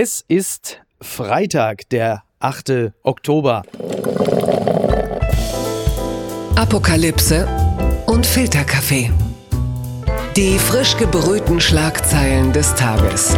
Es ist Freitag, der 8. Oktober. Apokalypse und Filterkaffee. Die frisch gebrühten Schlagzeilen des Tages.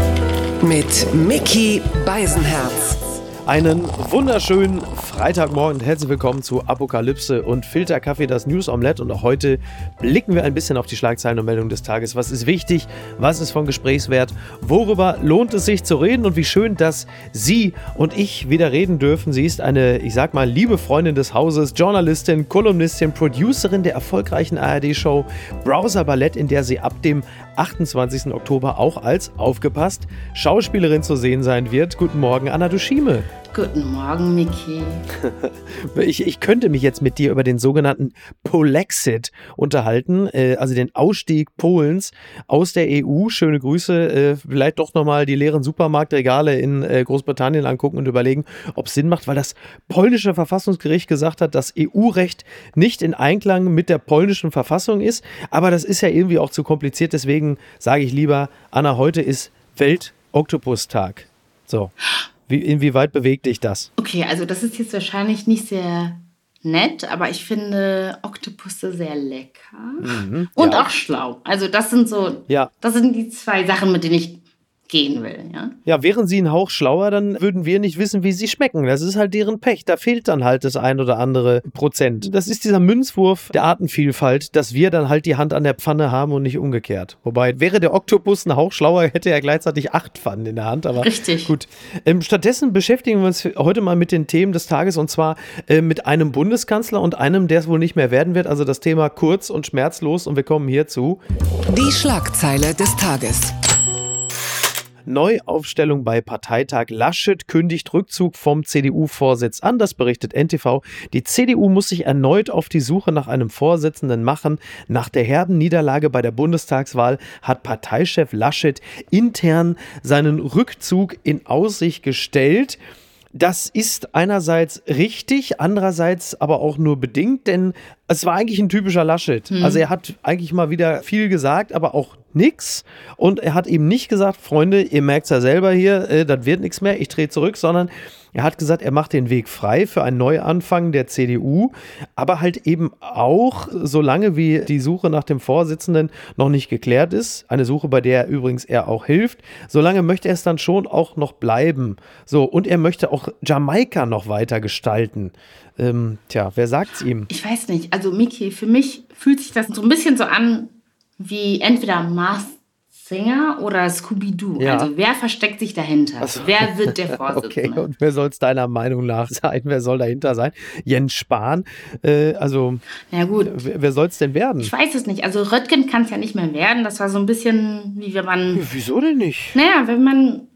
Mit Mickey Beisenherz. Einen wunderschönen Freitagmorgen und herzlich willkommen zu Apokalypse und Filterkaffee, das News Omelette. Und auch heute blicken wir ein bisschen auf die Schlagzeilen und Meldungen des Tages. Was ist wichtig? Was ist von Gesprächswert? Worüber lohnt es sich zu reden? Und wie schön, dass Sie und ich wieder reden dürfen. Sie ist eine, ich sag mal, liebe Freundin des Hauses, Journalistin, Kolumnistin, Producerin der erfolgreichen ARD-Show Browser Ballett, in der sie ab dem 28. Oktober auch als aufgepasst Schauspielerin zu sehen sein wird. Guten Morgen, Anna Duschime. Guten Morgen, Miki. ich, ich könnte mich jetzt mit dir über den sogenannten Polexit unterhalten, äh, also den Ausstieg Polens aus der EU. Schöne Grüße. Äh, vielleicht doch nochmal die leeren Supermarktregale in äh, Großbritannien angucken und überlegen, ob es Sinn macht, weil das polnische Verfassungsgericht gesagt hat, dass EU-Recht nicht in Einklang mit der polnischen Verfassung ist. Aber das ist ja irgendwie auch zu kompliziert. Deswegen sage ich lieber, Anna, heute ist Welt-Oktopus-Tag. So. Wie, inwieweit bewegt dich das? Okay, also das ist jetzt wahrscheinlich nicht sehr nett, aber ich finde Oktopusse sehr lecker mhm, und ja. auch schlau. Also das sind so, ja. das sind die zwei Sachen, mit denen ich gehen will. Ja? ja, wären sie ein Hauch schlauer, dann würden wir nicht wissen, wie sie schmecken. Das ist halt deren Pech. Da fehlt dann halt das ein oder andere Prozent. Das ist dieser Münzwurf der Artenvielfalt, dass wir dann halt die Hand an der Pfanne haben und nicht umgekehrt. Wobei, wäre der Oktopus ein Hauch schlauer, hätte er gleichzeitig acht Pfannen in der Hand. Aber Richtig. Gut. Ähm, stattdessen beschäftigen wir uns heute mal mit den Themen des Tages und zwar äh, mit einem Bundeskanzler und einem, der es wohl nicht mehr werden wird. Also das Thema kurz und schmerzlos. Und wir kommen hierzu. Die Schlagzeile des Tages. Neuaufstellung bei Parteitag. Laschet kündigt Rückzug vom CDU-Vorsitz an. Das berichtet NTV. Die CDU muss sich erneut auf die Suche nach einem Vorsitzenden machen. Nach der herben Niederlage bei der Bundestagswahl hat Parteichef Laschet intern seinen Rückzug in Aussicht gestellt. Das ist einerseits richtig, andererseits aber auch nur bedingt, denn es war eigentlich ein typischer Laschet. Hm. Also er hat eigentlich mal wieder viel gesagt, aber auch nix. Und er hat eben nicht gesagt, Freunde, ihr merkt es ja selber hier, äh, das wird nichts mehr, ich drehe zurück, sondern er hat gesagt, er macht den Weg frei für einen Neuanfang der CDU, aber halt eben auch, solange wie die Suche nach dem Vorsitzenden noch nicht geklärt ist, eine Suche, bei der übrigens er auch hilft, solange möchte er es dann schon auch noch bleiben. So, und er möchte auch Jamaika noch weiter gestalten. Ähm, tja, wer sagt's ihm? Ich weiß nicht. Also, Miki, für mich fühlt sich das so ein bisschen so an wie entweder Mars Singer oder Scooby-Doo? Ja. Also wer versteckt sich dahinter? So. Wer wird der Vorsitzende? Okay, und wer soll es deiner Meinung nach sein? Wer soll dahinter sein? Jens Spahn? Äh, also, ja gut. wer, wer soll es denn werden? Ich weiß es nicht. Also Röttgen kann es ja nicht mehr werden. Das war so ein bisschen, wie wenn man... Wieso denn nicht? Naja, wenn man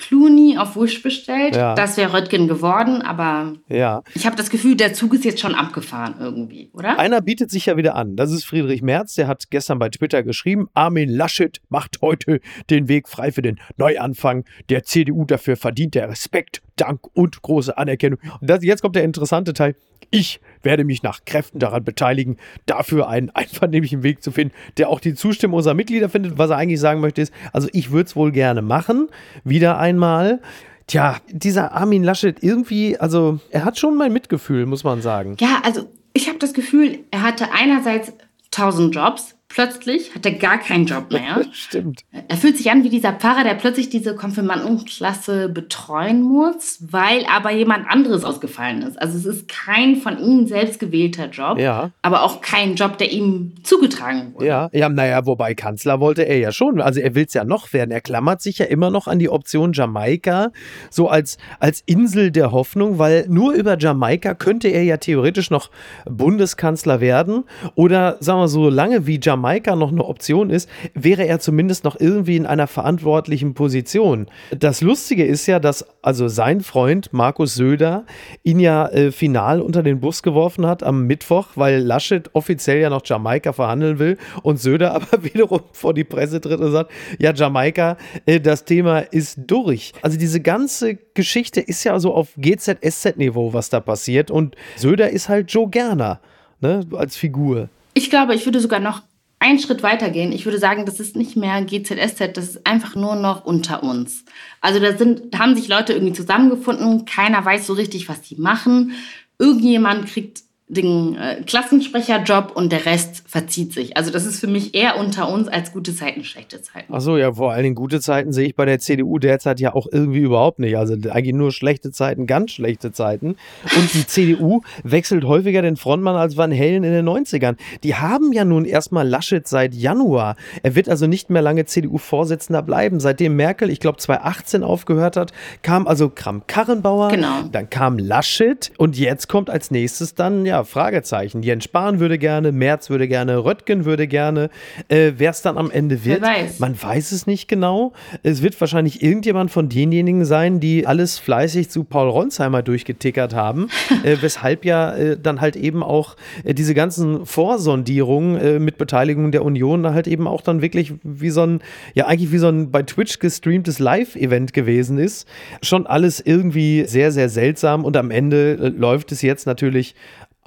Clooney auf Wish bestellt. Ja. Das wäre Röttgen geworden, aber ja. ich habe das Gefühl, der Zug ist jetzt schon abgefahren irgendwie, oder? Einer bietet sich ja wieder an. Das ist Friedrich Merz, der hat gestern bei Twitter geschrieben, Armin Laschet macht heute den Weg frei für den Neuanfang der CDU. Dafür verdient er Respekt, Dank und große Anerkennung. Und das, jetzt kommt der interessante Teil. Ich werde mich nach Kräften daran beteiligen, dafür einen einvernehmlichen Weg zu finden, der auch die Zustimmung unserer Mitglieder findet. Was er eigentlich sagen möchte, ist, also ich würde es wohl gerne machen, wieder einmal. Tja, dieser Armin Laschet irgendwie, also er hat schon mein Mitgefühl, muss man sagen. Ja, also ich habe das Gefühl, er hatte einerseits tausend Jobs, plötzlich hat er gar keinen Job mehr. Stimmt. Er fühlt sich an wie dieser Pfarrer, der plötzlich diese Konfirmandenklasse betreuen muss, weil aber jemand anderes ausgefallen ist. Also es ist kein von ihm selbst gewählter Job, ja. aber auch kein Job, der ihm zugetragen wurde. Ja, ja, naja, wobei Kanzler wollte er ja schon. Also er will es ja noch werden. Er klammert sich ja immer noch an die Option Jamaika, so als, als Insel der Hoffnung, weil nur über Jamaika könnte er ja theoretisch noch Bundeskanzler werden. Oder sagen wir so lange wie Jamaika Jamaika noch eine Option ist, wäre er zumindest noch irgendwie in einer verantwortlichen Position. Das Lustige ist ja, dass also sein Freund Markus Söder ihn ja äh, final unter den Bus geworfen hat am Mittwoch, weil Laschet offiziell ja noch Jamaika verhandeln will und Söder aber wiederum vor die Presse tritt und sagt, ja, Jamaika, äh, das Thema ist durch. Also diese ganze Geschichte ist ja so auf GZSZ-Niveau, was da passiert und Söder ist halt Joe Gerner. Ne, als Figur. Ich glaube, ich würde sogar noch einen Schritt weitergehen. Ich würde sagen, das ist nicht mehr GZSZ, das ist einfach nur noch unter uns. Also da sind, da haben sich Leute irgendwie zusammengefunden, keiner weiß so richtig, was die machen. Irgendjemand kriegt den äh, Klassensprecherjob und der Rest verzieht sich. Also das ist für mich eher unter uns als gute Zeiten, schlechte Zeiten. Ach so, ja, vor allen Dingen gute Zeiten sehe ich bei der CDU derzeit ja auch irgendwie überhaupt nicht. Also eigentlich nur schlechte Zeiten, ganz schlechte Zeiten. Und die CDU wechselt häufiger den Frontmann als Van Halen in den 90ern. Die haben ja nun erstmal Laschet seit Januar. Er wird also nicht mehr lange CDU-Vorsitzender bleiben. Seitdem Merkel, ich glaube 2018 aufgehört hat, kam also Kram-Karrenbauer, genau. dann kam Laschet und jetzt kommt als nächstes dann, ja, Fragezeichen. Jens Spahn würde gerne, Merz würde gerne, Röttgen würde gerne. Äh, Wer es dann am Ende wird, weiß. man weiß es nicht genau. Es wird wahrscheinlich irgendjemand von denjenigen sein, die alles fleißig zu Paul Ronsheimer durchgetickert haben, äh, weshalb ja äh, dann halt eben auch äh, diese ganzen Vorsondierungen äh, mit Beteiligung der Union halt eben auch dann wirklich wie so ein, ja eigentlich wie so ein bei Twitch gestreamtes Live-Event gewesen ist. Schon alles irgendwie sehr, sehr seltsam und am Ende äh, läuft es jetzt natürlich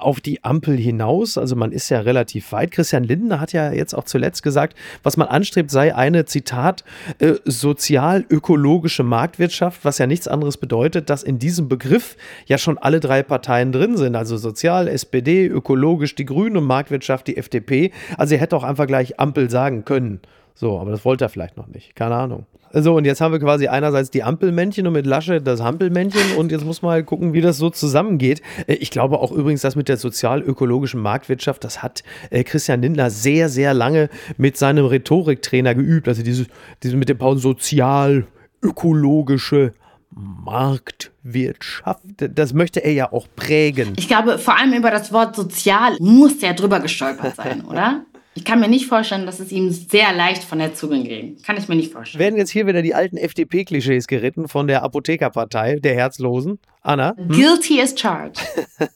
auf die Ampel hinaus. Also man ist ja relativ weit. Christian Lindner hat ja jetzt auch zuletzt gesagt, was man anstrebt, sei eine, Zitat, äh, sozial-ökologische Marktwirtschaft, was ja nichts anderes bedeutet, dass in diesem Begriff ja schon alle drei Parteien drin sind. Also sozial, SPD, ökologisch, die Grünen und Marktwirtschaft, die FDP. Also er hätte auch einfach gleich Ampel sagen können. So, aber das wollte er vielleicht noch nicht. Keine Ahnung. So, und jetzt haben wir quasi einerseits die Ampelmännchen und mit Laschet das Hampelmännchen und jetzt muss man halt gucken, wie das so zusammengeht. Äh, ich glaube auch übrigens, dass mit der sozial-ökologischen Marktwirtschaft, das hat äh, Christian Lindner sehr, sehr lange mit seinem Rhetoriktrainer geübt. Also diese, diese mit dem Pausen sozial-ökologische Marktwirtschaft, das möchte er ja auch prägen. Ich glaube, vor allem über das Wort sozial muss er drüber gestolpert sein, oder? Ich kann mir nicht vorstellen, dass es ihm sehr leicht von der Zunge ging. Kann ich mir nicht vorstellen. Werden jetzt hier wieder die alten FDP-Klischees geritten von der Apothekerpartei, der Herzlosen? Anna? Hm? Guilty as charged.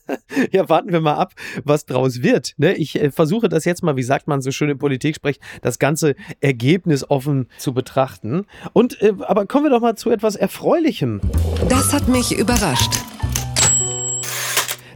ja, warten wir mal ab, was draus wird. Ne? Ich äh, versuche das jetzt mal, wie sagt man so schön in Politik spricht, das ganze Ergebnis offen zu betrachten. Und äh, aber kommen wir doch mal zu etwas Erfreulichem. Das hat mich überrascht.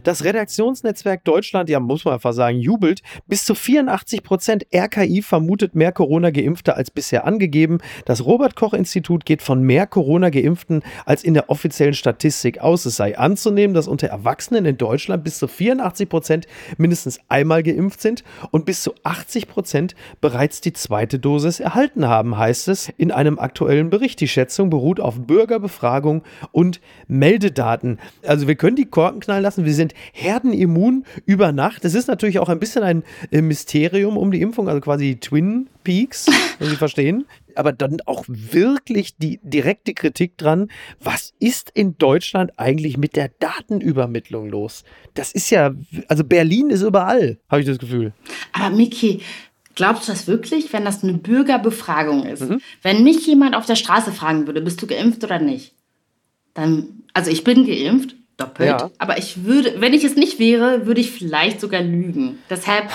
Das Redaktionsnetzwerk Deutschland, ja, muss man einfach sagen, jubelt. Bis zu 84 Prozent RKI vermutet mehr Corona-Geimpfte als bisher angegeben. Das Robert-Koch-Institut geht von mehr Corona-Geimpften als in der offiziellen Statistik aus. Es sei anzunehmen, dass unter Erwachsenen in Deutschland bis zu 84 Prozent mindestens einmal geimpft sind und bis zu 80 Prozent bereits die zweite Dosis erhalten haben, heißt es in einem aktuellen Bericht. Die Schätzung beruht auf Bürgerbefragung und Meldedaten. Also wir können die Korken knallen lassen. Wir sind herdenimmun über Nacht. Es ist natürlich auch ein bisschen ein äh, Mysterium um die Impfung, also quasi Twin Peaks, wenn Sie verstehen. Aber dann auch wirklich die direkte Kritik dran, was ist in Deutschland eigentlich mit der Datenübermittlung los? Das ist ja, also Berlin ist überall, habe ich das Gefühl. Aber Miki, Glaubst du das wirklich, wenn das eine Bürgerbefragung ist? Mhm. Wenn mich jemand auf der Straße fragen würde, bist du geimpft oder nicht? Dann, also ich bin geimpft, doppelt. Ja. Aber ich würde, wenn ich es nicht wäre, würde ich vielleicht sogar lügen. Deshalb,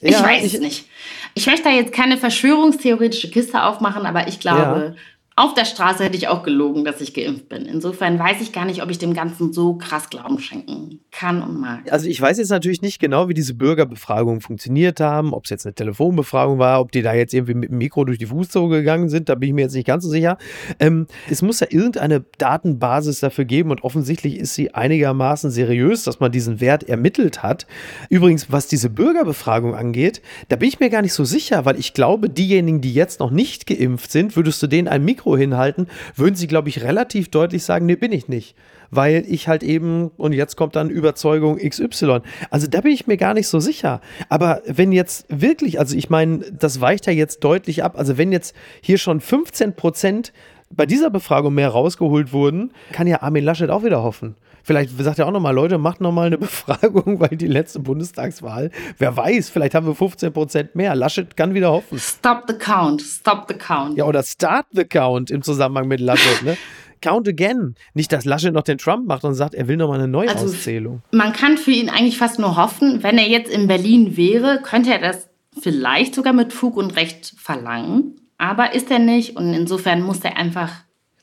ich ja, weiß es nicht. Ich möchte da jetzt keine verschwörungstheoretische Kiste aufmachen, aber ich glaube, ja. Auf der Straße hätte ich auch gelogen, dass ich geimpft bin. Insofern weiß ich gar nicht, ob ich dem Ganzen so krass Glauben schenken kann und mag. Also ich weiß jetzt natürlich nicht genau, wie diese Bürgerbefragungen funktioniert haben, ob es jetzt eine Telefonbefragung war, ob die da jetzt irgendwie mit dem Mikro durch die Fußzoge gegangen sind, da bin ich mir jetzt nicht ganz so sicher. Ähm, es muss ja irgendeine Datenbasis dafür geben und offensichtlich ist sie einigermaßen seriös, dass man diesen Wert ermittelt hat. Übrigens, was diese Bürgerbefragung angeht, da bin ich mir gar nicht so sicher, weil ich glaube, diejenigen, die jetzt noch nicht geimpft sind, würdest du denen ein Mikro Mikro hinhalten, würden sie, glaube ich, relativ deutlich sagen, nee, bin ich nicht. Weil ich halt eben, und jetzt kommt dann Überzeugung XY. Also da bin ich mir gar nicht so sicher. Aber wenn jetzt wirklich, also ich meine, das weicht ja jetzt deutlich ab. Also wenn jetzt hier schon 15 Prozent bei dieser Befragung mehr rausgeholt wurden, kann ja Armin Laschet auch wieder hoffen. Vielleicht sagt er auch nochmal, Leute, macht nochmal eine Befragung, weil die letzte Bundestagswahl, wer weiß, vielleicht haben wir 15 Prozent mehr. Laschet kann wieder hoffen. Stop the count, stop the count. Ja, oder start the count im Zusammenhang mit Laschet, ne? Count again. Nicht, dass Laschet noch den Trump macht und sagt, er will nochmal eine Neuauszählung. Also, man kann für ihn eigentlich fast nur hoffen, wenn er jetzt in Berlin wäre, könnte er das vielleicht sogar mit Fug und Recht verlangen. Aber ist er nicht und insofern muss er einfach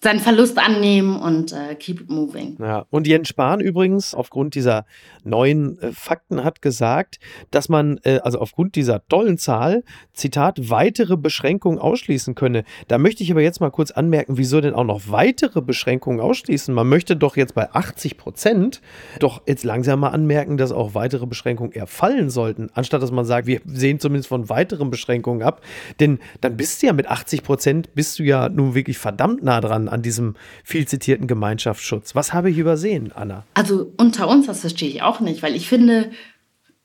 seinen Verlust annehmen und äh, keep it moving. Ja, und Jens Spahn übrigens aufgrund dieser neuen äh, Fakten hat gesagt, dass man äh, also aufgrund dieser tollen Zahl, Zitat, weitere Beschränkungen ausschließen könne. Da möchte ich aber jetzt mal kurz anmerken, wieso denn auch noch weitere Beschränkungen ausschließen? Man möchte doch jetzt bei 80 Prozent doch jetzt langsam mal anmerken, dass auch weitere Beschränkungen eher fallen sollten, anstatt dass man sagt, wir sehen zumindest von weiteren Beschränkungen ab. Denn dann bist du ja mit 80 Prozent, bist du ja nun wirklich verdammt nah dran an, diesem viel zitierten Gemeinschaftsschutz. Was habe ich übersehen, Anna? Also unter uns, das verstehe ich auch nicht, weil ich finde,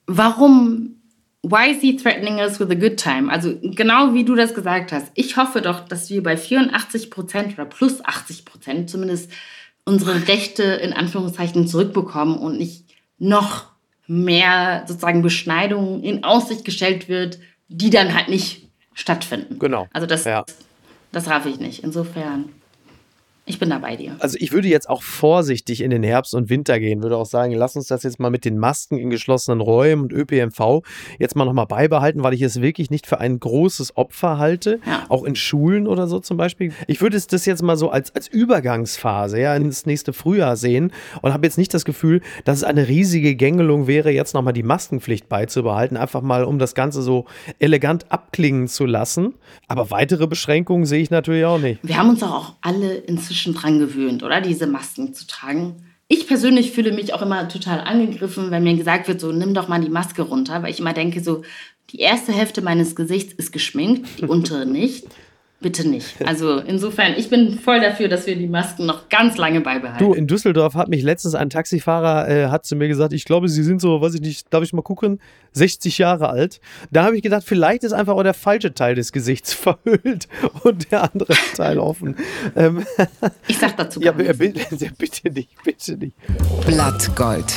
warum Why is he threatening us with a good time? Also genau wie du das gesagt hast. Ich hoffe doch, dass wir bei 84 Prozent oder plus 80 Prozent zumindest unsere Rechte in Anführungszeichen zurückbekommen und nicht noch mehr sozusagen Beschneidungen in Aussicht gestellt wird, die dann halt nicht stattfinden. Genau. Also das, ja. das raff ich nicht. Insofern. Ich bin da bei dir. Also ich würde jetzt auch vorsichtig in den Herbst und Winter gehen, würde auch sagen, lass uns das jetzt mal mit den Masken in geschlossenen Räumen und ÖPNV jetzt mal nochmal beibehalten, weil ich es wirklich nicht für ein großes Opfer halte, ja. auch in Schulen oder so zum Beispiel. Ich würde es das jetzt mal so als, als Übergangsphase ja, ins nächste Frühjahr sehen und habe jetzt nicht das Gefühl, dass es eine riesige Gängelung wäre, jetzt nochmal die Maskenpflicht beizubehalten, einfach mal um das Ganze so elegant abklingen zu lassen. Aber weitere Beschränkungen sehe ich natürlich auch nicht. Wir haben uns auch alle inzwischen inzwischen dran gewöhnt, oder? Diese Masken zu tragen. Ich persönlich fühle mich auch immer total angegriffen, wenn mir gesagt wird, so nimm doch mal die Maske runter, weil ich immer denke, so die erste Hälfte meines Gesichts ist geschminkt, die untere nicht. Bitte nicht. Also insofern, ich bin voll dafür, dass wir die Masken noch ganz lange beibehalten. Du, in Düsseldorf hat mich letztens ein Taxifahrer, äh, hat zu mir gesagt, ich glaube, Sie sind so, weiß ich nicht, darf ich mal gucken, 60 Jahre alt. Da habe ich gedacht, vielleicht ist einfach auch der falsche Teil des Gesichts verhüllt und der andere Teil offen. Ähm, ich sag dazu gar ja, bitte, bitte nicht, bitte nicht. Blattgold.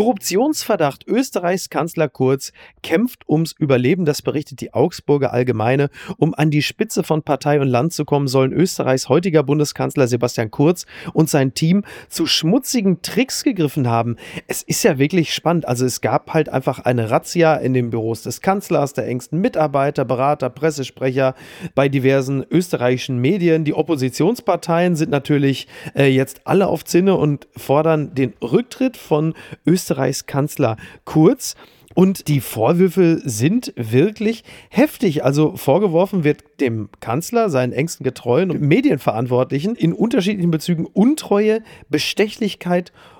Korruptionsverdacht Österreichs Kanzler Kurz kämpft ums Überleben, das berichtet die Augsburger Allgemeine. Um an die Spitze von Partei und Land zu kommen, sollen Österreichs heutiger Bundeskanzler Sebastian Kurz und sein Team zu schmutzigen Tricks gegriffen haben. Es ist ja wirklich spannend. Also es gab halt einfach eine Razzia in den Büros des Kanzlers, der engsten Mitarbeiter, Berater, Pressesprecher bei diversen österreichischen Medien. Die Oppositionsparteien sind natürlich äh, jetzt alle auf Zinne und fordern den Rücktritt von Österreich Österreichs Kurz. Und die Vorwürfe sind wirklich heftig. Also vorgeworfen wird dem Kanzler, seinen engsten Getreuen und Medienverantwortlichen in unterschiedlichen Bezügen Untreue, Bestechlichkeit und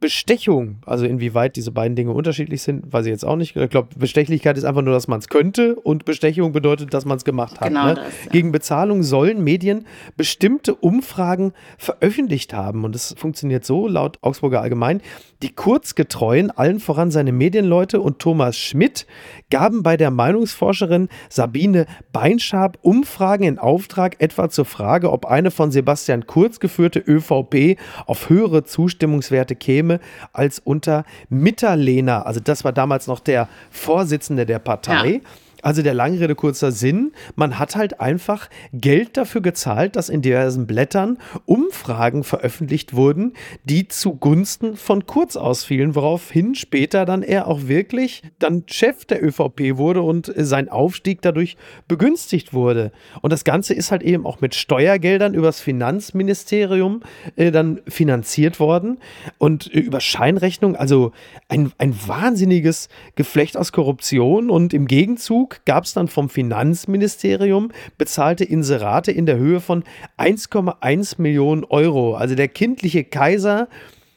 Bestechung, also inwieweit diese beiden Dinge unterschiedlich sind, weiß ich jetzt auch nicht. Ich glaube, Bestechlichkeit ist einfach nur, dass man es könnte und Bestechung bedeutet, dass man es gemacht hat. Genau ne? das, ja. Gegen Bezahlung sollen Medien bestimmte Umfragen veröffentlicht haben und es funktioniert so, laut Augsburger Allgemein. Die Kurzgetreuen, allen voran seine Medienleute und Thomas Schmidt, gaben bei der Meinungsforscherin Sabine Beinschab Umfragen in Auftrag, etwa zur Frage, ob eine von Sebastian Kurz geführte ÖVP auf höhere Zustimmungswerte Werte käme als unter Mitterlehner. Also das war damals noch der Vorsitzende der Partei. Ja. Also der lange Rede, kurzer Sinn, man hat halt einfach Geld dafür gezahlt, dass in diversen Blättern Umfragen veröffentlicht wurden, die zugunsten von Kurz ausfielen, woraufhin später dann er auch wirklich dann Chef der ÖVP wurde und sein Aufstieg dadurch begünstigt wurde. Und das Ganze ist halt eben auch mit Steuergeldern übers Finanzministerium äh, dann finanziert worden und äh, über Scheinrechnung, also ein, ein wahnsinniges Geflecht aus Korruption und im Gegenzug gab es dann vom Finanzministerium bezahlte Inserate in der Höhe von 1,1 Millionen Euro. Also der kindliche Kaiser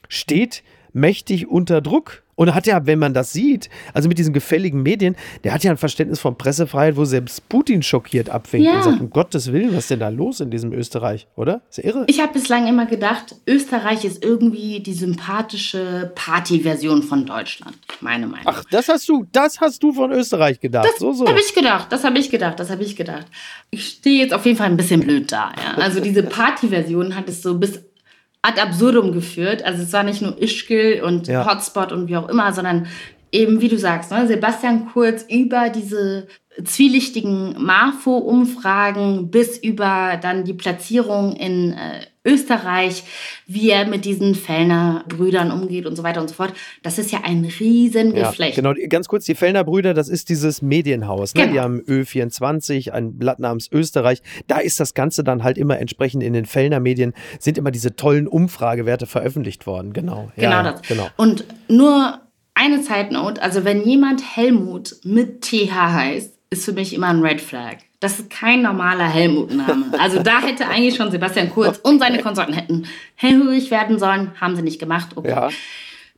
steht mächtig unter Druck und hat ja, wenn man das sieht, also mit diesen gefälligen Medien, der hat ja ein Verständnis von Pressefreiheit, wo selbst Putin schockiert abwinkt ja. und sagt, um Gottes Willen, was ist denn da los in diesem Österreich, oder? Ist ja irre. Ich habe bislang immer gedacht, Österreich ist irgendwie die sympathische Partyversion von Deutschland, meine Meinung. Ach, das hast du, das hast du von Österreich gedacht. Das so, so. habe ich gedacht, das habe ich gedacht, das habe ich gedacht. Ich stehe jetzt auf jeden Fall ein bisschen blöd da. Ja? Also diese Partyversion hat es so bis ad absurdum geführt. Also es war nicht nur Ischgl und ja. Hotspot und wie auch immer, sondern eben, wie du sagst, ne, Sebastian Kurz über diese zwielichtigen Marfo-Umfragen bis über dann die Platzierung in äh, Österreich, wie er mit diesen Fellner Brüdern umgeht und so weiter und so fort. Das ist ja ein Riesengeflecht. Ja, genau, ganz kurz, die Fellner Brüder, das ist dieses Medienhaus. Ne? Genau. Die haben Ö24, ein Blatt namens Österreich. Da ist das Ganze dann halt immer entsprechend in den Fellner Medien, sind immer diese tollen Umfragewerte veröffentlicht worden. Genau. Genau ja, das. Genau. Und nur eine Zeitnote, also wenn jemand Helmut mit TH heißt, ist für mich immer ein Red Flag. Das ist kein normaler Helmut-Name. Also da hätte eigentlich schon Sebastian Kurz und seine Konsorten hätten hellhörig werden sollen, haben sie nicht gemacht. Okay. Ja.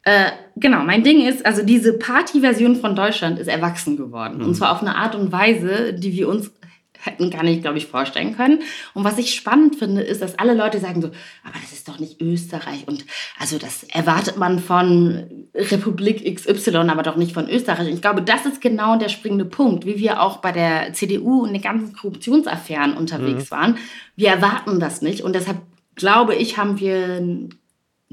Äh, genau, mein Ding ist, also diese Party-Version von Deutschland ist erwachsen geworden. Mhm. Und zwar auf eine Art und Weise, die wir uns hätten gar nicht, glaube ich, vorstellen können. Und was ich spannend finde, ist, dass alle Leute sagen so, aber das ist doch nicht Österreich. Und also das erwartet man von Republik XY, aber doch nicht von Österreich. Und ich glaube, das ist genau der springende Punkt, wie wir auch bei der CDU in den ganzen Korruptionsaffären unterwegs mhm. waren. Wir erwarten das nicht. Und deshalb glaube ich, haben wir einen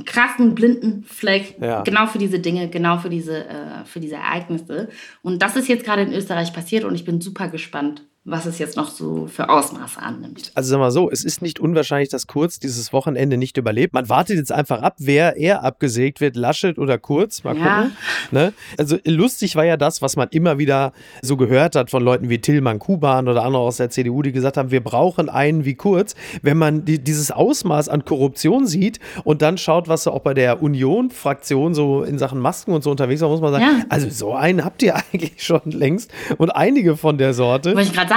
krassen blinden Fleck ja. genau für diese Dinge, genau für diese, äh, für diese Ereignisse. Und das ist jetzt gerade in Österreich passiert und ich bin super gespannt, was es jetzt noch so für Ausmaße annimmt. Also sagen wir mal so, es ist nicht unwahrscheinlich, dass Kurz dieses Wochenende nicht überlebt. Man wartet jetzt einfach ab, wer eher abgesägt wird, Laschet oder Kurz. Mal ja. gucken. Ne? Also lustig war ja das, was man immer wieder so gehört hat von Leuten wie Tillmann Kuban oder andere aus der CDU, die gesagt haben, wir brauchen einen wie Kurz. Wenn man die, dieses Ausmaß an Korruption sieht und dann schaut, was so auch bei der Union-Fraktion so in Sachen Masken und so unterwegs war, muss man sagen, ja. also so einen habt ihr eigentlich schon längst und einige von der Sorte. Wollte ich gerade sagen,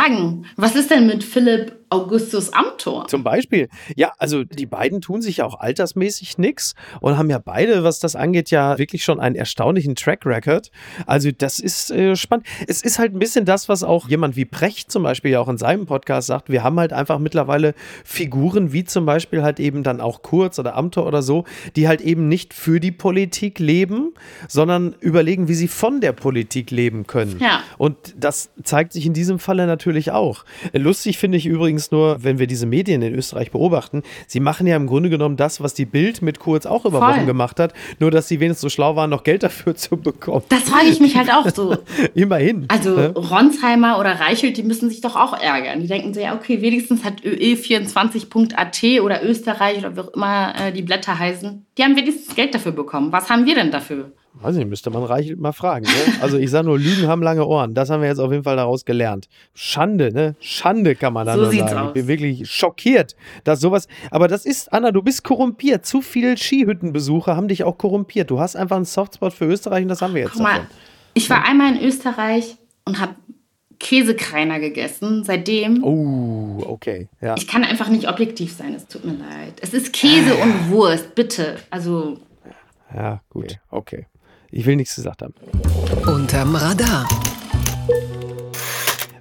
was ist denn mit Philipp Augustus Amthor. Zum Beispiel. Ja, also die beiden tun sich ja auch altersmäßig nichts und haben ja beide, was das angeht, ja wirklich schon einen erstaunlichen Track Record. Also das ist äh, spannend. Es ist halt ein bisschen das, was auch jemand wie Precht zum Beispiel ja auch in seinem Podcast sagt. Wir haben halt einfach mittlerweile Figuren wie zum Beispiel halt eben dann auch Kurz oder Amthor oder so, die halt eben nicht für die Politik leben, sondern überlegen, wie sie von der Politik leben können. Ja. Und das zeigt sich in diesem Falle natürlich auch. Lustig finde ich übrigens, übrigens nur, wenn wir diese Medien in Österreich beobachten, sie machen ja im Grunde genommen das, was die Bild mit Kurz auch über Voll. Wochen gemacht hat, nur dass sie wenigstens so schlau waren, noch Geld dafür zu bekommen. Das frage ich mich halt auch so. Immerhin. Also ne? Ronsheimer oder Reichelt, die müssen sich doch auch ärgern. Die denken so, ja, okay, wenigstens hat OE24.at oder Österreich oder wie auch immer äh, die Blätter heißen, die haben wenigstens Geld dafür bekommen. Was haben wir denn dafür? Weiß nicht, müsste man Reichelt mal fragen. Ne? Also ich sage nur, Lügen haben lange Ohren. Das haben wir jetzt auf jeden Fall daraus gelernt. Schande, ne? Schande kann man da so nur sagen. Aus. Ich bin wirklich schockiert, dass sowas. Aber das ist, Anna, du bist korrumpiert. Zu viele Skihüttenbesucher haben dich auch korrumpiert. Du hast einfach einen Softspot für Österreich und das haben wir jetzt. Guck mal, ich war einmal in Österreich und habe Käsekreiner gegessen. Seitdem. Oh, okay. Ja. Ich kann einfach nicht objektiv sein. Es tut mir leid. Es ist Käse und Wurst, bitte. Also. Ja, gut. Okay. Ich will nichts gesagt haben. Unterm Radar.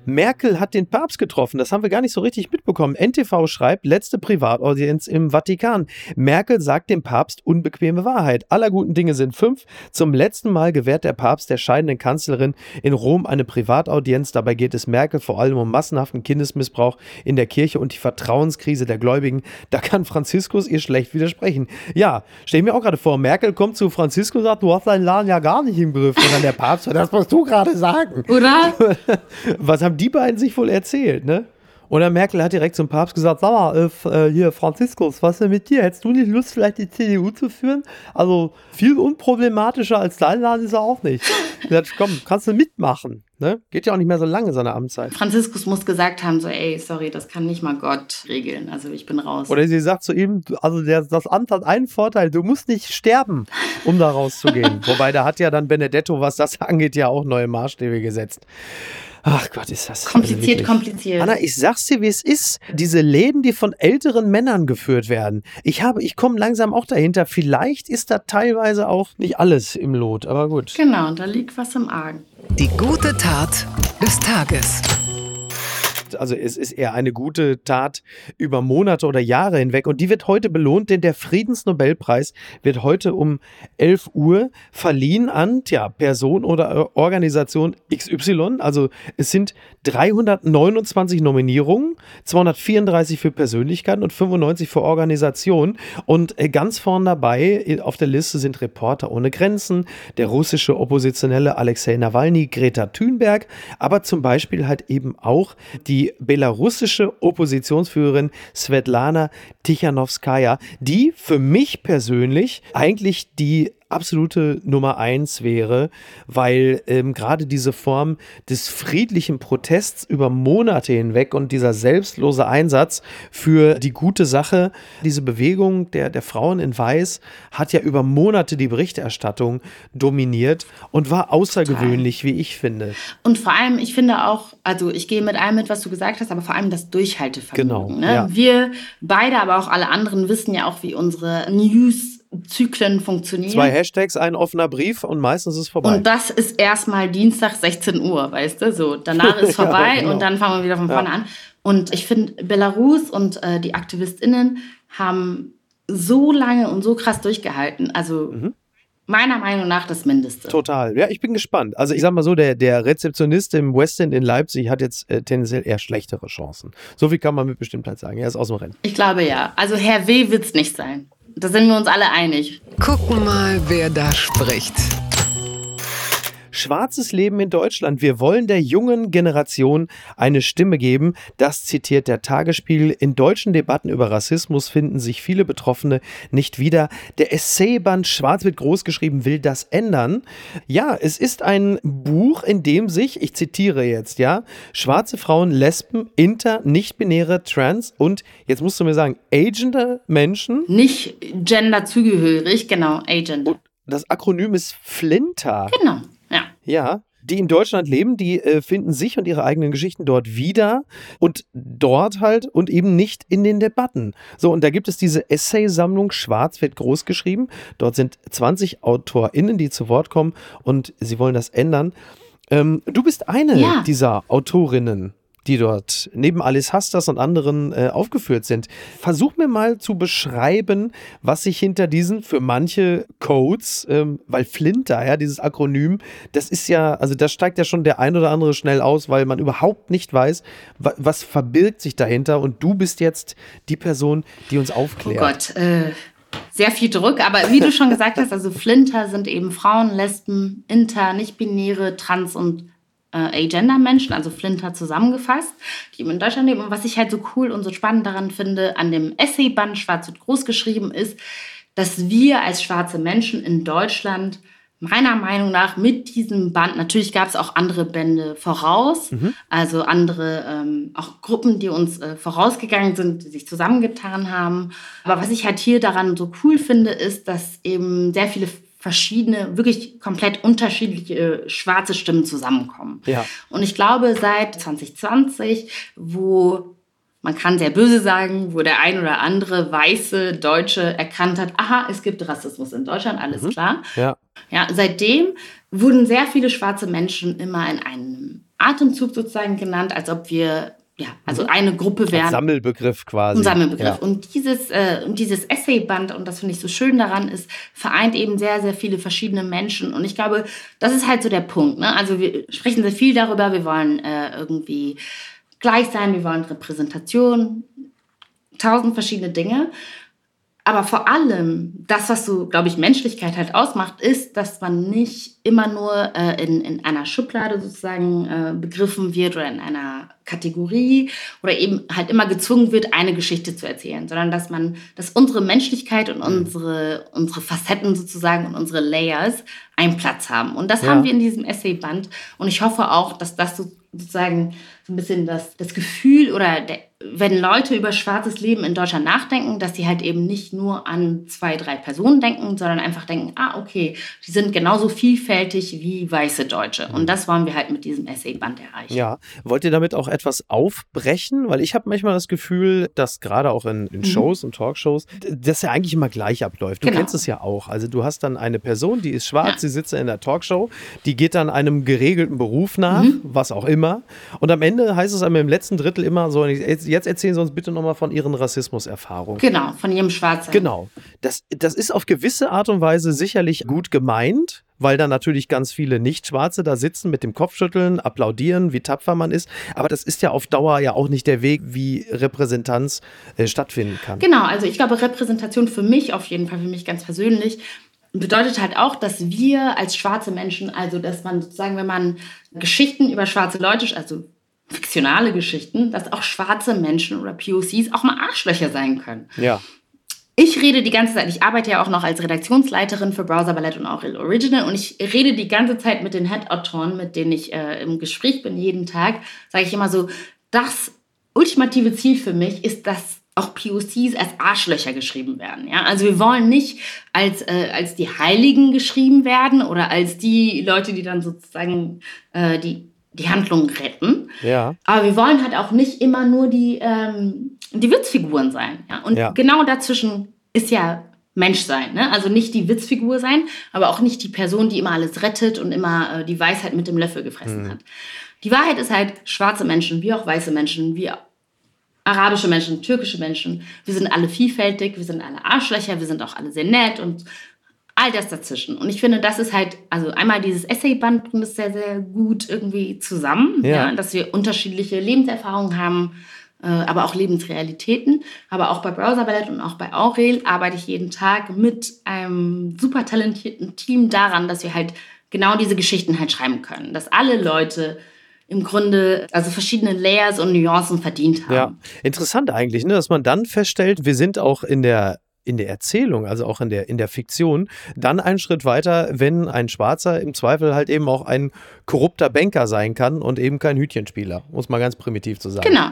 Merkel hat den Papst getroffen. Das haben wir gar nicht so richtig mitbekommen. NTV schreibt, letzte Privataudienz im Vatikan. Merkel sagt dem Papst unbequeme Wahrheit. Aller guten Dinge sind fünf. Zum letzten Mal gewährt der Papst der scheidenden Kanzlerin in Rom eine Privataudienz. Dabei geht es Merkel vor allem um massenhaften Kindesmissbrauch in der Kirche und die Vertrauenskrise der Gläubigen. Da kann Franziskus ihr schlecht widersprechen. Ja, stell mir auch gerade vor, Merkel kommt zu Franziskus und sagt, du hast deinen Laden ja gar nicht im Griff. Und dann der Papst, das musst du gerade sagen. Oder? Was haben die beiden sich wohl erzählt, ne? Und dann Merkel hat direkt zum Papst gesagt, sag mal, äh, hier, Franziskus, was ist denn mit dir? Hättest du nicht Lust, vielleicht die CDU zu führen? Also viel unproblematischer als dein Laden ist er auch nicht. Gesagt, komm, kannst du mitmachen. Ne? Geht ja auch nicht mehr so lange, seine Amtszeit. Franziskus muss gesagt haben, so, ey, sorry, das kann nicht mal Gott regeln. Also ich bin raus. Oder sie sagt zu ihm, also der, das Amt hat einen Vorteil, du musst nicht sterben, um da rauszugehen. Wobei, da hat ja dann Benedetto, was das angeht, ja auch neue Maßstäbe gesetzt. Ach Gott, ist das kompliziert, also kompliziert. Anna, ich sag's dir, wie es ist. Diese Läden, die von älteren Männern geführt werden. Ich habe, ich komme langsam auch dahinter. Vielleicht ist da teilweise auch nicht alles im Lot, aber gut. Genau, da liegt was im Argen. Die gute Tat des Tages also es ist eher eine gute Tat über Monate oder Jahre hinweg. Und die wird heute belohnt, denn der Friedensnobelpreis wird heute um 11 Uhr verliehen an tja, Person oder Organisation XY. Also es sind 329 Nominierungen, 234 für Persönlichkeiten und 95 für Organisationen. Und äh, ganz vorn dabei äh, auf der Liste sind Reporter ohne Grenzen, der russische Oppositionelle Alexei Nawalny, Greta Thunberg, aber zum Beispiel halt eben auch die die belarussische Oppositionsführerin Svetlana Tichanowskaja, die für mich persönlich eigentlich die absolute Nummer eins wäre, weil ähm, gerade diese Form des friedlichen Protests über Monate hinweg und dieser selbstlose Einsatz für die gute Sache, diese Bewegung der, der Frauen in Weiß hat ja über Monate die Berichterstattung dominiert und war außergewöhnlich, wie ich finde. Und vor allem, ich finde auch, also ich gehe mit allem mit, was du gesagt hast, aber vor allem das Durchhaltevermögen. Genau. Ne? Ja. Wir beide, aber auch alle anderen wissen ja auch, wie unsere News Zyklen funktionieren. Zwei Hashtags, ein offener Brief und meistens ist es vorbei. Und das ist erstmal Dienstag 16 Uhr, weißt du? So, danach ist vorbei ja, genau. und dann fangen wir wieder von vorne ja. an. Und ich finde, Belarus und äh, die AktivistInnen haben so lange und so krass durchgehalten. Also mhm. meiner Meinung nach das Mindeste. Total. Ja, ich bin gespannt. Also ich sag mal so, der, der Rezeptionist im West End in Leipzig hat jetzt äh, tendenziell eher schlechtere Chancen. So viel kann man mit Bestimmtheit sagen. Er ist aus dem Rennen. Ich glaube ja. Also Herr W. wird es nicht sein. Da sind wir uns alle einig. Gucken mal, wer da spricht. Schwarzes Leben in Deutschland. Wir wollen der jungen Generation eine Stimme geben. Das zitiert der Tagesspiegel. In deutschen Debatten über Rassismus finden sich viele Betroffene nicht wieder. Der Essayband Schwarz wird großgeschrieben will das ändern. Ja, es ist ein Buch, in dem sich, ich zitiere jetzt, ja, schwarze Frauen, Lesben, Inter, nicht-binäre, Trans und, jetzt musst du mir sagen, agender Menschen. Nicht genderzugehörig, genau, agender. das Akronym ist Flinter. Genau. Ja. Die in Deutschland leben, die äh, finden sich und ihre eigenen Geschichten dort wieder und dort halt und eben nicht in den Debatten. So, und da gibt es diese Essaysammlung Schwarz wird groß geschrieben. Dort sind 20 AutorInnen, die zu Wort kommen und sie wollen das ändern. Ähm, du bist eine ja. dieser Autorinnen die dort neben Alice Hastas und anderen äh, aufgeführt sind. Versuch mir mal zu beschreiben, was sich hinter diesen für manche Codes, ähm, weil Flinter, ja, dieses Akronym, das ist ja, also da steigt ja schon der ein oder andere schnell aus, weil man überhaupt nicht weiß, wa was verbirgt sich dahinter und du bist jetzt die Person, die uns aufklärt. Oh Gott, äh, sehr viel Druck, aber wie du schon gesagt hast, also Flinter sind eben Frauen, Lesben, Inter, nicht-binäre, Trans und äh, Agender-Menschen, also Flinter zusammengefasst, die in Deutschland leben. Und was ich halt so cool und so spannend daran finde, an dem Essayband Schwarz und Groß geschrieben ist, dass wir als schwarze Menschen in Deutschland meiner Meinung nach mit diesem Band, natürlich gab es auch andere Bände voraus, mhm. also andere ähm, auch Gruppen, die uns äh, vorausgegangen sind, die sich zusammengetan haben. Aber was ich halt hier daran so cool finde, ist, dass eben sehr viele verschiedene, wirklich komplett unterschiedliche äh, schwarze Stimmen zusammenkommen. Ja. Und ich glaube, seit 2020, wo man kann sehr böse sagen, wo der ein oder andere weiße Deutsche erkannt hat, aha, es gibt Rassismus in Deutschland, alles mhm. klar. Ja. ja, seitdem wurden sehr viele schwarze Menschen immer in einem Atemzug sozusagen genannt, als ob wir ja, also eine Gruppe wären. Ein Sammelbegriff quasi. Ein Sammelbegriff. Ja. Und dieses, äh, dieses Essayband, und das finde ich so schön daran, ist, vereint eben sehr, sehr viele verschiedene Menschen. Und ich glaube, das ist halt so der Punkt. Ne? Also wir sprechen sehr viel darüber, wir wollen äh, irgendwie gleich sein, wir wollen Repräsentation, tausend verschiedene Dinge. Aber vor allem, das, was so, glaube ich, Menschlichkeit halt ausmacht, ist, dass man nicht immer nur äh, in, in einer Schublade sozusagen äh, begriffen wird oder in einer Kategorie oder eben halt immer gezwungen wird, eine Geschichte zu erzählen, sondern dass man, dass unsere Menschlichkeit und unsere, unsere Facetten sozusagen und unsere Layers einen Platz haben. Und das ja. haben wir in diesem Essayband. Und ich hoffe auch, dass das sozusagen so ein bisschen das, das Gefühl oder der, wenn Leute über schwarzes Leben in Deutschland nachdenken, dass sie halt eben nicht nur an zwei, drei Personen denken, sondern einfach denken, ah, okay, die sind genauso vielfältig wie weiße Deutsche. Und das wollen wir halt mit diesem Essayband erreichen. Ja, wollt ihr damit auch etwas aufbrechen? Weil ich habe manchmal das Gefühl, dass gerade auch in, in mhm. Shows und Talkshows, das ja eigentlich immer gleich abläuft. Du genau. kennst es ja auch. Also du hast dann eine Person, die ist schwarz, ja. sie sitzt in der Talkshow, die geht dann einem geregelten Beruf nach, mhm. was auch immer. Und am Ende heißt es einem im letzten Drittel immer so, jetzt erzählen Sie uns bitte nochmal von Ihren Rassismuserfahrungen. Genau, von Ihrem Schwarzen. Genau. Das, das ist auf gewisse Art und Weise sicherlich gut gemeint, weil da natürlich ganz viele Nicht-Schwarze da sitzen mit dem Kopfschütteln, applaudieren, wie tapfer man ist. Aber das ist ja auf Dauer ja auch nicht der Weg, wie Repräsentanz äh, stattfinden kann. Genau, also ich glaube, Repräsentation für mich auf jeden Fall, für mich ganz persönlich, bedeutet halt auch, dass wir als schwarze Menschen, also dass man sozusagen, wenn man Geschichten über schwarze Leute, also fiktionale Geschichten, dass auch schwarze Menschen oder POCs auch mal Arschlöcher sein können. Ja. Ich rede die ganze Zeit, ich arbeite ja auch noch als Redaktionsleiterin für Browser Ballett und auch Original und ich rede die ganze Zeit mit den Head-Autoren, mit denen ich äh, im Gespräch bin jeden Tag, sage ich immer so, das ultimative Ziel für mich ist, dass auch POCs als Arschlöcher geschrieben werden. Ja? Also wir wollen nicht als, äh, als die Heiligen geschrieben werden oder als die Leute, die dann sozusagen äh, die, die Handlung retten. Ja. Aber wir wollen halt auch nicht immer nur die, ähm, die Witzfiguren sein. Ja? Und ja. genau dazwischen ist ja Menschsein. Ne? Also nicht die Witzfigur sein, aber auch nicht die Person, die immer alles rettet und immer äh, die Weisheit mit dem Löffel gefressen mhm. hat. Die Wahrheit ist halt, schwarze Menschen, wie auch weiße Menschen, wie arabische Menschen, türkische Menschen, wir sind alle vielfältig, wir sind alle Arschlöcher, wir sind auch alle sehr nett und all das dazwischen. Und ich finde, das ist halt, also einmal dieses Essayband bringt es sehr, sehr gut irgendwie zusammen, ja. ja dass wir unterschiedliche Lebenserfahrungen haben äh, aber auch Lebensrealitäten. Aber auch bei Browser Ballett und auch bei Aurel arbeite ich jeden Tag mit einem super talentierten Team daran, dass wir halt genau diese Geschichten halt schreiben können. Dass alle Leute im Grunde also verschiedene Layers und Nuancen verdient haben. Ja, interessant eigentlich, ne, dass man dann feststellt, wir sind auch in der in der Erzählung, also auch in der, in der Fiktion, dann einen Schritt weiter, wenn ein Schwarzer im Zweifel halt eben auch ein korrupter Banker sein kann und eben kein Hütchenspieler, muss man ganz primitiv zu sagen. Genau,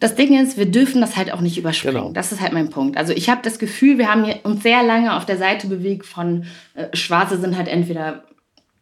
das Ding ist, wir dürfen das halt auch nicht überspringen. Genau. Das ist halt mein Punkt. Also ich habe das Gefühl, wir haben uns sehr lange auf der Seite bewegt von äh, Schwarze sind halt entweder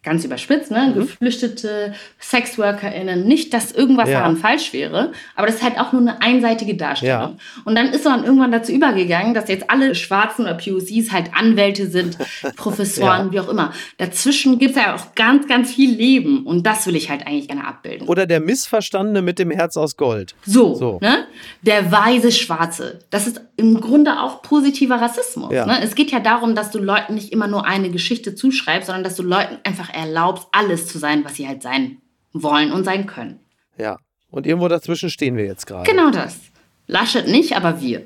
ganz überspitzt, ne? Mhm. Geflüchtete SexworkerInnen. Nicht, dass irgendwas ja. daran falsch wäre, aber das ist halt auch nur eine einseitige Darstellung. Ja. Und dann ist man irgendwann dazu übergegangen, dass jetzt alle Schwarzen oder POCs halt Anwälte sind, Professoren, ja. wie auch immer. Dazwischen gibt es ja auch ganz, ganz viel Leben und das will ich halt eigentlich gerne abbilden. Oder der Missverstandene mit dem Herz aus Gold. So, so. Ne? der weise Schwarze. Das ist im Grunde auch positiver Rassismus. Ne? Es geht ja darum, dass du Leuten nicht immer nur eine Geschichte zuschreibst, sondern dass du Leuten einfach erlaubst, alles zu sein, was sie halt sein wollen und sein können. Ja. Und irgendwo dazwischen stehen wir jetzt gerade. Genau das. Laschet nicht, aber wir.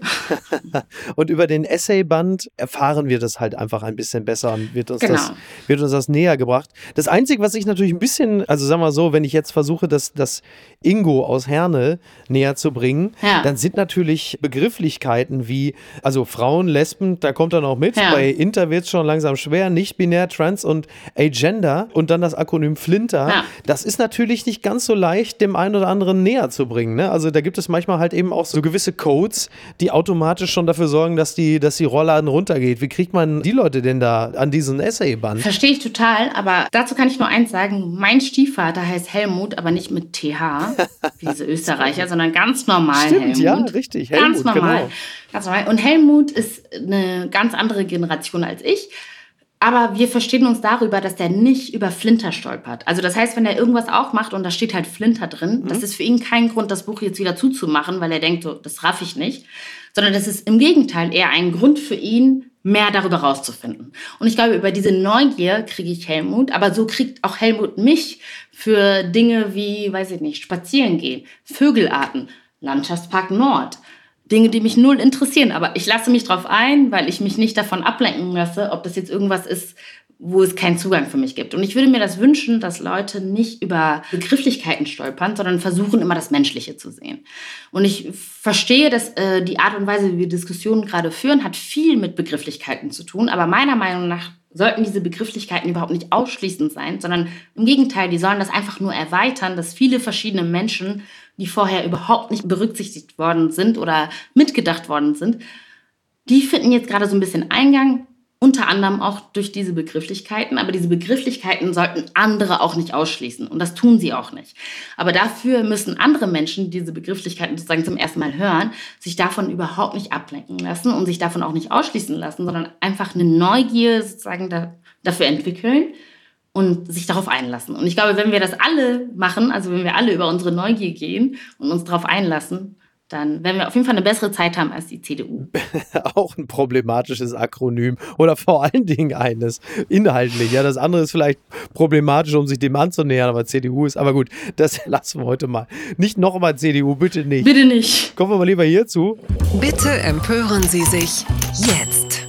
und über den Essayband erfahren wir das halt einfach ein bisschen besser und wird uns, genau. das, wird uns das näher gebracht. Das Einzige, was ich natürlich ein bisschen, also sagen wir so, wenn ich jetzt versuche, das, das Ingo aus Herne näher zu bringen, ja. dann sind natürlich Begrifflichkeiten wie, also Frauen, Lesben, da kommt dann auch mit. Ja. Bei Inter wird es schon langsam schwer, nicht-binär, trans und agender und dann das Akronym Flinter. Ja. Das ist natürlich nicht ganz so leicht, dem einen oder anderen näher zu bringen. Ne? Also da gibt es manchmal halt eben auch so gewisse Codes, die automatisch schon dafür sorgen, dass die, dass die Rollladen runtergeht. Wie kriegt man die Leute denn da an diesen Essayband? Verstehe ich total, aber dazu kann ich nur eins sagen. Mein Stiefvater heißt Helmut, aber nicht mit TH, wie diese Österreicher, sondern ganz normal Stimmt, Helmut. ja, richtig. Helmut, ganz normal. Genau. Ganz normal. Und Helmut ist eine ganz andere Generation als ich. Aber wir verstehen uns darüber, dass der nicht über Flinter stolpert. Also das heißt, wenn er irgendwas aufmacht und da steht halt Flinter drin, mhm. das ist für ihn kein Grund, das Buch jetzt wieder zuzumachen, weil er denkt, so, das raff ich nicht. Sondern das ist im Gegenteil eher ein Grund für ihn, mehr darüber rauszufinden. Und ich glaube, über diese Neugier kriege ich Helmut, aber so kriegt auch Helmut mich für Dinge wie, weiß ich nicht, spazieren gehen, Vögelarten, Landschaftspark Nord, Dinge, die mich null interessieren. Aber ich lasse mich darauf ein, weil ich mich nicht davon ablenken lasse, ob das jetzt irgendwas ist, wo es keinen Zugang für mich gibt. Und ich würde mir das wünschen, dass Leute nicht über Begrifflichkeiten stolpern, sondern versuchen immer das Menschliche zu sehen. Und ich verstehe, dass äh, die Art und Weise, wie wir Diskussionen gerade führen, hat viel mit Begrifflichkeiten zu tun. Aber meiner Meinung nach sollten diese Begrifflichkeiten überhaupt nicht ausschließend sein, sondern im Gegenteil, die sollen das einfach nur erweitern, dass viele verschiedene Menschen die vorher überhaupt nicht berücksichtigt worden sind oder mitgedacht worden sind, die finden jetzt gerade so ein bisschen Eingang, unter anderem auch durch diese Begrifflichkeiten. Aber diese Begrifflichkeiten sollten andere auch nicht ausschließen. Und das tun sie auch nicht. Aber dafür müssen andere Menschen, die diese Begrifflichkeiten sozusagen zum ersten Mal hören, sich davon überhaupt nicht ablenken lassen und sich davon auch nicht ausschließen lassen, sondern einfach eine Neugier sozusagen da, dafür entwickeln und sich darauf einlassen. Und ich glaube, wenn wir das alle machen, also wenn wir alle über unsere Neugier gehen und uns darauf einlassen, dann werden wir auf jeden Fall eine bessere Zeit haben als die CDU. Auch ein problematisches Akronym oder vor allen Dingen eines inhaltlich. Ja, das andere ist vielleicht problematisch, um sich dem anzunähern, aber CDU ist. Aber gut, das lassen wir heute mal. Nicht nochmal CDU, bitte nicht. Bitte nicht. Kommen wir mal lieber hierzu. Bitte empören Sie sich jetzt.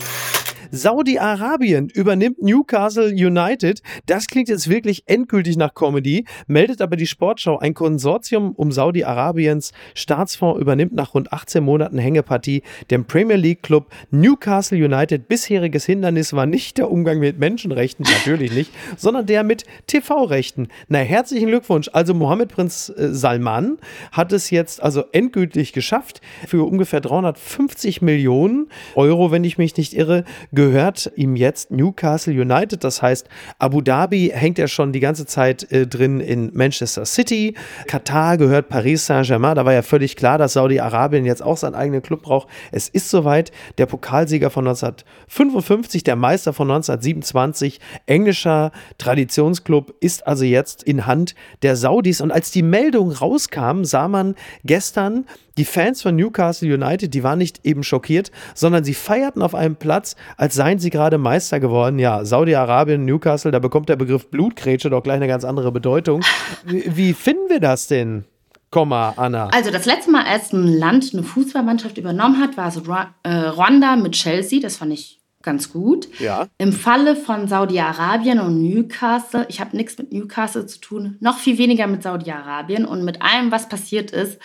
Saudi-Arabien übernimmt Newcastle United. Das klingt jetzt wirklich endgültig nach Comedy, meldet aber die Sportschau. Ein Konsortium um Saudi-Arabiens Staatsfonds übernimmt nach rund 18 Monaten Hängepartie den Premier League Club Newcastle United. Bisheriges Hindernis war nicht der Umgang mit Menschenrechten, natürlich nicht, sondern der mit TV-Rechten. Na, herzlichen Glückwunsch. Also Mohammed Prinz äh, Salman hat es jetzt also endgültig geschafft. Für ungefähr 350 Millionen Euro, wenn ich mich nicht irre, gehört ihm jetzt Newcastle United. Das heißt, Abu Dhabi hängt ja schon die ganze Zeit äh, drin in Manchester City. Katar gehört Paris Saint-Germain. Da war ja völlig klar, dass Saudi-Arabien jetzt auch seinen eigenen Club braucht. Es ist soweit. Der Pokalsieger von 1955, der Meister von 1927, englischer Traditionsclub, ist also jetzt in Hand der Saudis. Und als die Meldung rauskam, sah man gestern, die Fans von Newcastle United, die waren nicht eben schockiert, sondern sie feierten auf einem Platz, als seien sie gerade Meister geworden. Ja, Saudi-Arabien, Newcastle, da bekommt der Begriff Blutgrätsche doch gleich eine ganz andere Bedeutung. Wie, finden wir das denn? Komma, Anna. Also das letzte Mal, als ein Land eine Fußballmannschaft übernommen hat, war es äh, Rwanda mit Chelsea. Das fand ich ganz gut. Ja. Im Falle von Saudi-Arabien und Newcastle, ich habe nichts mit Newcastle zu tun, noch viel weniger mit Saudi-Arabien und mit allem, was passiert ist,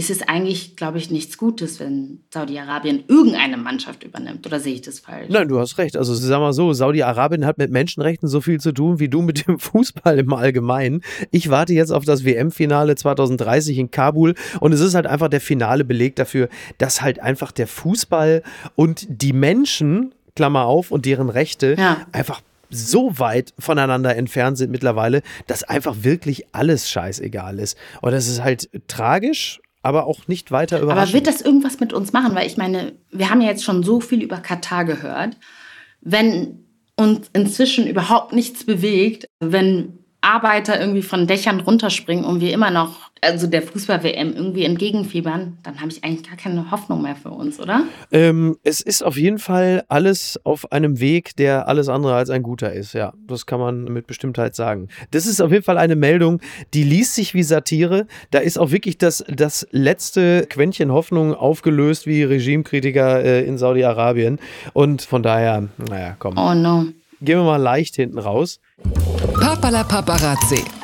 ist es eigentlich, glaube ich, nichts Gutes, wenn Saudi-Arabien irgendeine Mannschaft übernimmt. Oder sehe ich das falsch? Nein, du hast recht. Also sag mal so, Saudi-Arabien hat mit Menschenrechten so viel zu tun wie du mit dem Fußball im Allgemeinen. Ich warte jetzt auf das WM-Finale 2030 in Kabul und es ist halt einfach der finale Beleg dafür, dass halt einfach der Fußball und die Menschen, Klammer auf, und deren Rechte ja. einfach so weit voneinander entfernt sind mittlerweile, dass einfach wirklich alles scheißegal ist. Und das ist halt tragisch, aber auch nicht weiter überraschend. Aber wird das irgendwas mit uns machen? Weil ich meine, wir haben ja jetzt schon so viel über Katar gehört. Wenn uns inzwischen überhaupt nichts bewegt, wenn Arbeiter irgendwie von Dächern runterspringen und wir immer noch, also der Fußball-WM irgendwie entgegenfiebern, dann habe ich eigentlich gar keine Hoffnung mehr für uns, oder? Ähm, es ist auf jeden Fall alles auf einem Weg, der alles andere als ein guter ist. Ja, das kann man mit Bestimmtheit sagen. Das ist auf jeden Fall eine Meldung, die liest sich wie Satire. Da ist auch wirklich das, das letzte Quäntchen Hoffnung aufgelöst wie Regimekritiker äh, in Saudi-Arabien. Und von daher, naja, komm. Oh no. Gehen wir mal leicht hinten raus. Papala Paparazzi.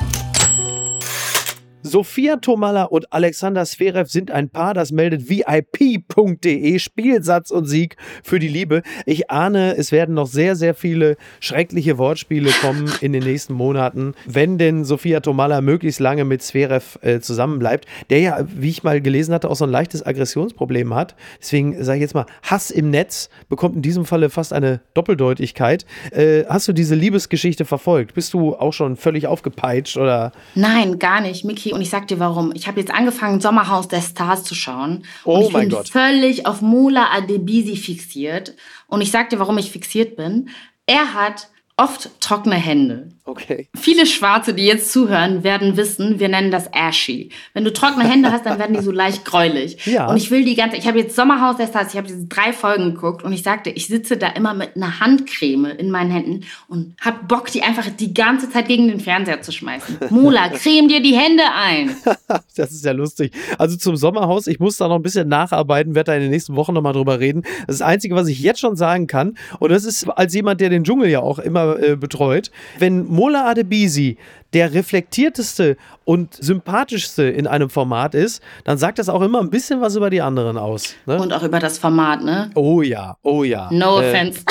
Sophia Tomalla und Alexander Zverev sind ein Paar, das meldet VIP.de, Spielsatz und Sieg für die Liebe. Ich ahne, es werden noch sehr, sehr viele schreckliche Wortspiele kommen in den nächsten Monaten, wenn denn Sophia Tomalla möglichst lange mit Zverev äh, zusammenbleibt, der ja, wie ich mal gelesen hatte, auch so ein leichtes Aggressionsproblem hat. Deswegen sage ich jetzt mal, Hass im Netz bekommt in diesem Falle fast eine Doppeldeutigkeit. Äh, hast du diese Liebesgeschichte verfolgt? Bist du auch schon völlig aufgepeitscht oder? Nein, gar nicht, Miki. Und ich sag dir warum. Ich habe jetzt angefangen, Sommerhaus der Stars zu schauen. Oh und ich mein bin Gott. völlig auf Mola Adebisi fixiert. Und ich sag dir, warum ich fixiert bin. Er hat oft trockene Hände. Okay. Viele Schwarze, die jetzt zuhören, werden wissen, wir nennen das ashy. Wenn du trockene Hände hast, dann werden die so leicht gräulich. Ja. Und ich will die ganze, ich habe jetzt Sommerhaus der Stars, ich habe diese drei Folgen geguckt und ich sagte, ich sitze da immer mit einer Handcreme in meinen Händen und hab Bock, die einfach die ganze Zeit gegen den Fernseher zu schmeißen. Mola, creme dir die Hände ein. das ist ja lustig. Also zum Sommerhaus, ich muss da noch ein bisschen nacharbeiten, werde da in den nächsten Wochen nochmal drüber reden. Das das Einzige, was ich jetzt schon sagen kann. Und das ist als jemand, der den Dschungel ja auch immer äh, betreut. Wenn Mola Adebisi der reflektierteste und sympathischste in einem Format ist, dann sagt das auch immer ein bisschen was über die anderen aus. Ne? Und auch über das Format, ne? Oh ja, oh ja. No äh, offense.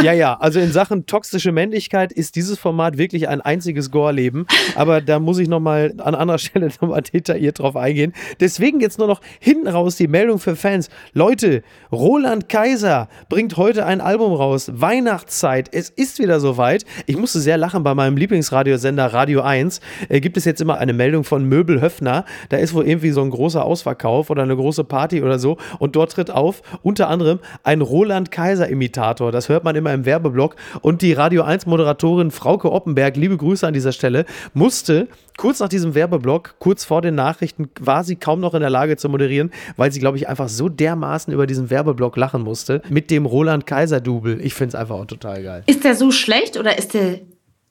Ja, ja, also in Sachen toxische Männlichkeit ist dieses Format wirklich ein einziges Gore-Leben. Aber da muss ich nochmal an anderer Stelle nochmal detailliert drauf eingehen. Deswegen jetzt nur noch hinten raus die Meldung für Fans. Leute, Roland Kaiser bringt heute ein Album raus. Weihnachtszeit. Es ist wieder soweit. Ich musste sehr lachen bei meinem Lieblingsradiosender Radio 1. Äh, gibt es jetzt immer eine Meldung von Möbel Höfner. Da ist wohl irgendwie so ein großer Ausverkauf oder eine große Party oder so. Und dort tritt auf unter anderem ein Roland Kaiser-Imitator. Das hört man immer im Werbeblock. Und die Radio 1-Moderatorin Frauke Oppenberg, liebe Grüße an dieser Stelle, musste kurz nach diesem Werbeblock, kurz vor den Nachrichten, war sie kaum noch in der Lage zu moderieren, weil sie, glaube ich, einfach so dermaßen über diesen Werbeblock lachen musste. Mit dem Roland Kaiser-Double. Ich finde es einfach auch total geil. Ist der so schlecht oder ist der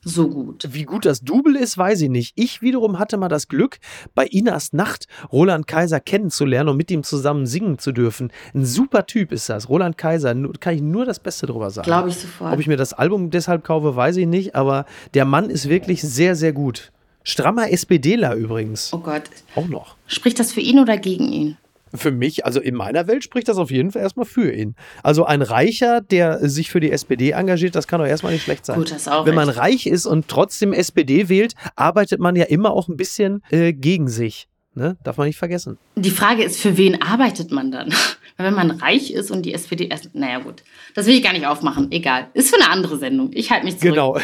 so gut. Wie gut das Double ist, weiß ich nicht. Ich wiederum hatte mal das Glück, bei Inas Nacht Roland Kaiser kennenzulernen und mit ihm zusammen singen zu dürfen. Ein super Typ ist das. Roland Kaiser, kann ich nur das Beste drüber sagen. Glaube ich sofort. Ob ich mir das Album deshalb kaufe, weiß ich nicht, aber der Mann ist wirklich sehr, sehr gut. Strammer SPDler übrigens. Oh Gott. Auch noch. Spricht das für ihn oder gegen ihn? Für mich, also in meiner Welt spricht das auf jeden Fall erstmal für ihn. Also ein Reicher, der sich für die SPD engagiert, das kann doch erstmal nicht schlecht sein. Gut, das auch Wenn man reich ist und trotzdem SPD wählt, arbeitet man ja immer auch ein bisschen äh, gegen sich. Ne? Darf man nicht vergessen. Die Frage ist, für wen arbeitet man dann? Wenn man reich ist und die SPD erst. Naja, gut. Das will ich gar nicht aufmachen. Egal. Ist für eine andere Sendung. Ich halte mich zurück. Genau.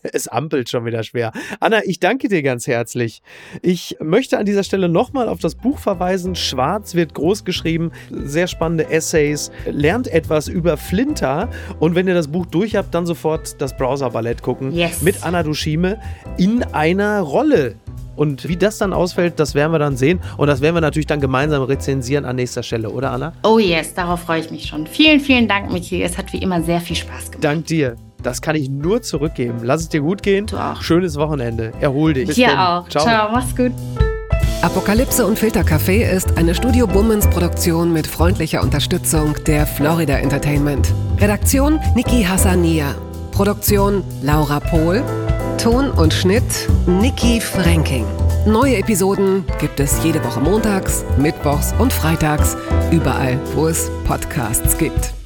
es ampelt schon wieder schwer. Anna, ich danke dir ganz herzlich. Ich möchte an dieser Stelle nochmal auf das Buch verweisen. Schwarz wird groß geschrieben. Sehr spannende Essays. Lernt etwas über Flinter. Und wenn ihr das Buch durch habt, dann sofort das Browser-Ballett gucken. Yes. Mit Anna Dushime in einer Rolle und wie das dann ausfällt, das werden wir dann sehen. Und das werden wir natürlich dann gemeinsam rezensieren an nächster Stelle, oder Anna? Oh yes, darauf freue ich mich schon. Vielen, vielen Dank, Michi. Es hat wie immer sehr viel Spaß gemacht. Dank dir. Das kann ich nur zurückgeben. Lass es dir gut gehen. Du auch. Schönes Wochenende. Erhol dich. Bis denn. auch. Ciao. Ciao, mach's gut. Apokalypse und Filtercafé ist eine Studio Bummens Produktion mit freundlicher Unterstützung der Florida Entertainment. Redaktion Niki Hassania. Produktion Laura Pohl. Ton und Schnitt Niki Franking. Neue Episoden gibt es jede Woche montags, mittwochs und freitags, überall, wo es Podcasts gibt.